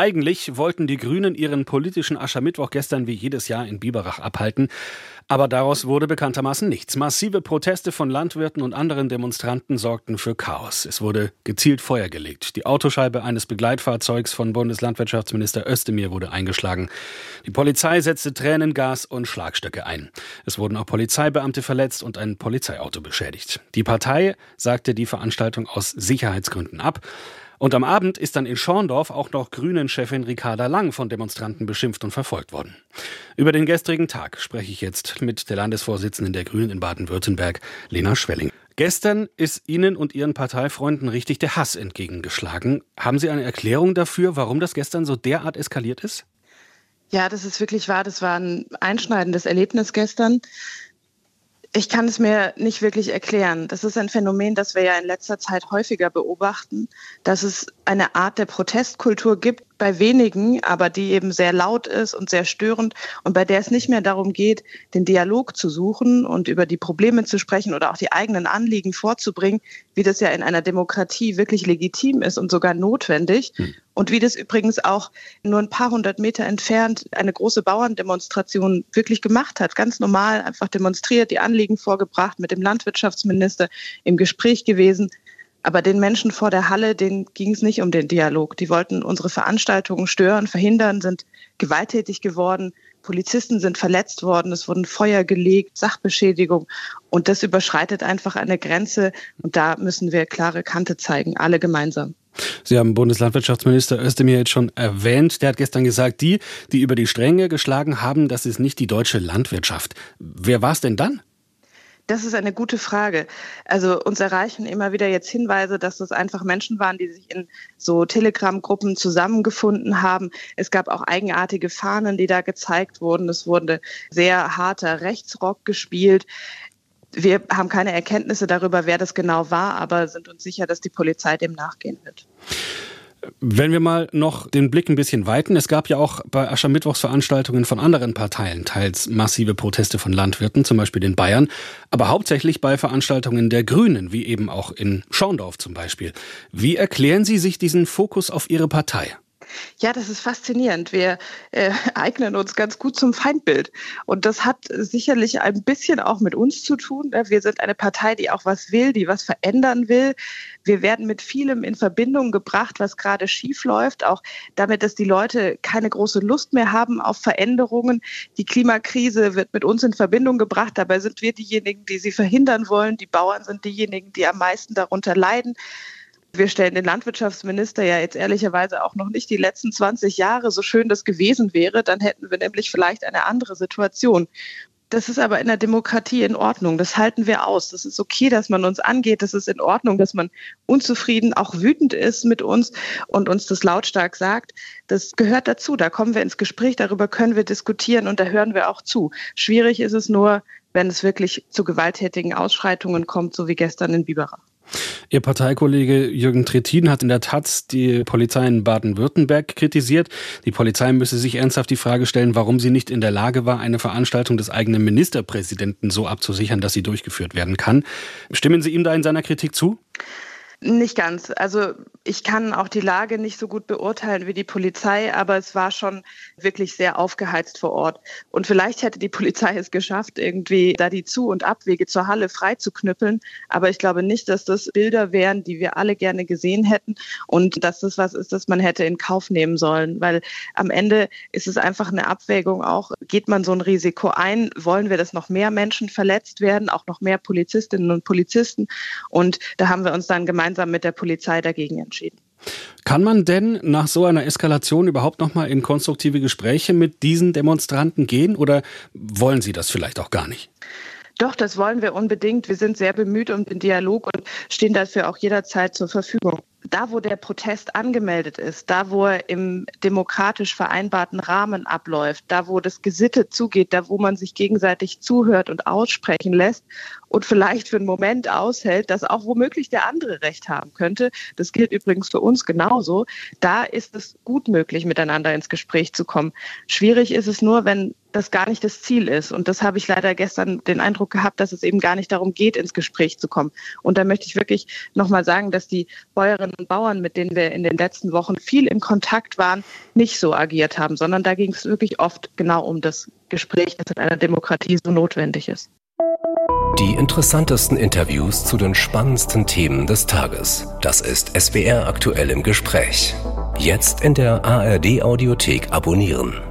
Eigentlich wollten die Grünen ihren politischen Aschermittwoch gestern wie jedes Jahr in Biberach abhalten. Aber daraus wurde bekanntermaßen nichts. Massive Proteste von Landwirten und anderen Demonstranten sorgten für Chaos. Es wurde gezielt Feuer gelegt. Die Autoscheibe eines Begleitfahrzeugs von Bundeslandwirtschaftsminister Özdemir wurde eingeschlagen. Die Polizei setzte Tränengas und Schlagstöcke ein. Es wurden auch Polizeibeamte verletzt und ein Polizeiauto beschädigt. Die Partei sagte die Veranstaltung aus Sicherheitsgründen ab. Und am Abend ist dann in Schorndorf auch noch Grünen-Chefin Ricarda Lang von Demonstranten beschimpft und verfolgt worden. Über den gestrigen Tag spreche ich jetzt mit der Landesvorsitzenden der Grünen in Baden-Württemberg, Lena Schwelling. Gestern ist Ihnen und Ihren Parteifreunden richtig der Hass entgegengeschlagen. Haben Sie eine Erklärung dafür, warum das gestern so derart eskaliert ist? Ja, das ist wirklich wahr. Das war ein einschneidendes Erlebnis gestern. Ich kann es mir nicht wirklich erklären. Das ist ein Phänomen, das wir ja in letzter Zeit häufiger beobachten, dass es eine Art der Protestkultur gibt bei wenigen, aber die eben sehr laut ist und sehr störend und bei der es nicht mehr darum geht, den Dialog zu suchen und über die Probleme zu sprechen oder auch die eigenen Anliegen vorzubringen, wie das ja in einer Demokratie wirklich legitim ist und sogar notwendig. Hm. Und wie das übrigens auch nur ein paar hundert Meter entfernt eine große Bauerndemonstration wirklich gemacht hat. Ganz normal einfach demonstriert, die Anliegen vorgebracht, mit dem Landwirtschaftsminister im Gespräch gewesen. Aber den Menschen vor der Halle, denen ging es nicht um den Dialog. Die wollten unsere Veranstaltungen stören, verhindern, sind gewalttätig geworden. Polizisten sind verletzt worden, es wurden Feuer gelegt, Sachbeschädigung. Und das überschreitet einfach eine Grenze. Und da müssen wir klare Kante zeigen, alle gemeinsam. Sie haben Bundeslandwirtschaftsminister Özdemir jetzt schon erwähnt. Der hat gestern gesagt, die, die über die Stränge geschlagen haben, das ist nicht die deutsche Landwirtschaft. Wer war es denn dann? Das ist eine gute Frage. Also uns erreichen immer wieder jetzt Hinweise, dass das einfach Menschen waren, die sich in so Telegram-Gruppen zusammengefunden haben. Es gab auch eigenartige Fahnen, die da gezeigt wurden. Es wurde sehr harter Rechtsrock gespielt. Wir haben keine Erkenntnisse darüber, wer das genau war, aber sind uns sicher, dass die Polizei dem nachgehen wird. Wenn wir mal noch den Blick ein bisschen weiten, es gab ja auch bei Aschermittwochsveranstaltungen von anderen Parteien teils massive Proteste von Landwirten, zum Beispiel in Bayern, aber hauptsächlich bei Veranstaltungen der Grünen, wie eben auch in Schorndorf zum Beispiel. Wie erklären Sie sich diesen Fokus auf Ihre Partei? Ja, das ist faszinierend. Wir äh, eignen uns ganz gut zum Feindbild. Und das hat sicherlich ein bisschen auch mit uns zu tun. Ne? Wir sind eine Partei, die auch was will, die was verändern will. Wir werden mit vielem in Verbindung gebracht, was gerade schief läuft, auch damit, dass die Leute keine große Lust mehr haben auf Veränderungen. Die Klimakrise wird mit uns in Verbindung gebracht. Dabei sind wir diejenigen, die sie verhindern wollen. Die Bauern sind diejenigen, die am meisten darunter leiden. Wir stellen den Landwirtschaftsminister ja jetzt ehrlicherweise auch noch nicht die letzten 20 Jahre, so schön das gewesen wäre, dann hätten wir nämlich vielleicht eine andere Situation. Das ist aber in der Demokratie in Ordnung. Das halten wir aus. Das ist okay, dass man uns angeht. Das ist in Ordnung, dass man unzufrieden, auch wütend ist mit uns und uns das lautstark sagt. Das gehört dazu. Da kommen wir ins Gespräch. Darüber können wir diskutieren und da hören wir auch zu. Schwierig ist es nur, wenn es wirklich zu gewalttätigen Ausschreitungen kommt, so wie gestern in Biberach. Ihr Parteikollege Jürgen Trittin hat in der Taz die Polizei in Baden-Württemberg kritisiert. Die Polizei müsse sich ernsthaft die Frage stellen, warum sie nicht in der Lage war, eine Veranstaltung des eigenen Ministerpräsidenten so abzusichern, dass sie durchgeführt werden kann. Stimmen Sie ihm da in seiner Kritik zu? Nicht ganz. Also ich kann auch die Lage nicht so gut beurteilen wie die Polizei, aber es war schon wirklich sehr aufgeheizt vor Ort. Und vielleicht hätte die Polizei es geschafft, irgendwie da die Zu- und Abwege zur Halle frei zu knüppeln. Aber ich glaube nicht, dass das Bilder wären, die wir alle gerne gesehen hätten und dass das was ist, das man hätte in Kauf nehmen sollen. Weil am Ende ist es einfach eine Abwägung auch, geht man so ein Risiko ein? Wollen wir, dass noch mehr Menschen verletzt werden, auch noch mehr Polizistinnen und Polizisten? Und da haben wir uns dann gemeinsam gemeinsam mit der Polizei dagegen entschieden. Kann man denn nach so einer Eskalation überhaupt noch mal in konstruktive Gespräche mit diesen Demonstranten gehen oder wollen Sie das vielleicht auch gar nicht? Doch, das wollen wir unbedingt. Wir sind sehr bemüht um den Dialog und stehen dafür auch jederzeit zur Verfügung da, wo der Protest angemeldet ist, da, wo er im demokratisch vereinbarten Rahmen abläuft, da, wo das gesittet zugeht, da, wo man sich gegenseitig zuhört und aussprechen lässt und vielleicht für einen Moment aushält, dass auch womöglich der andere Recht haben könnte. Das gilt übrigens für uns genauso. Da ist es gut möglich, miteinander ins Gespräch zu kommen. Schwierig ist es nur, wenn das gar nicht das Ziel ist. Und das habe ich leider gestern den Eindruck gehabt, dass es eben gar nicht darum geht, ins Gespräch zu kommen. Und da möchte ich wirklich nochmal sagen, dass die Bäuerinnen und Bauern, mit denen wir in den letzten Wochen viel im Kontakt waren, nicht so agiert haben, sondern da ging es wirklich oft genau um das Gespräch, das in einer Demokratie so notwendig ist. Die interessantesten Interviews zu den spannendsten Themen des Tages. Das ist SWR aktuell im Gespräch. Jetzt in der ARD Audiothek abonnieren.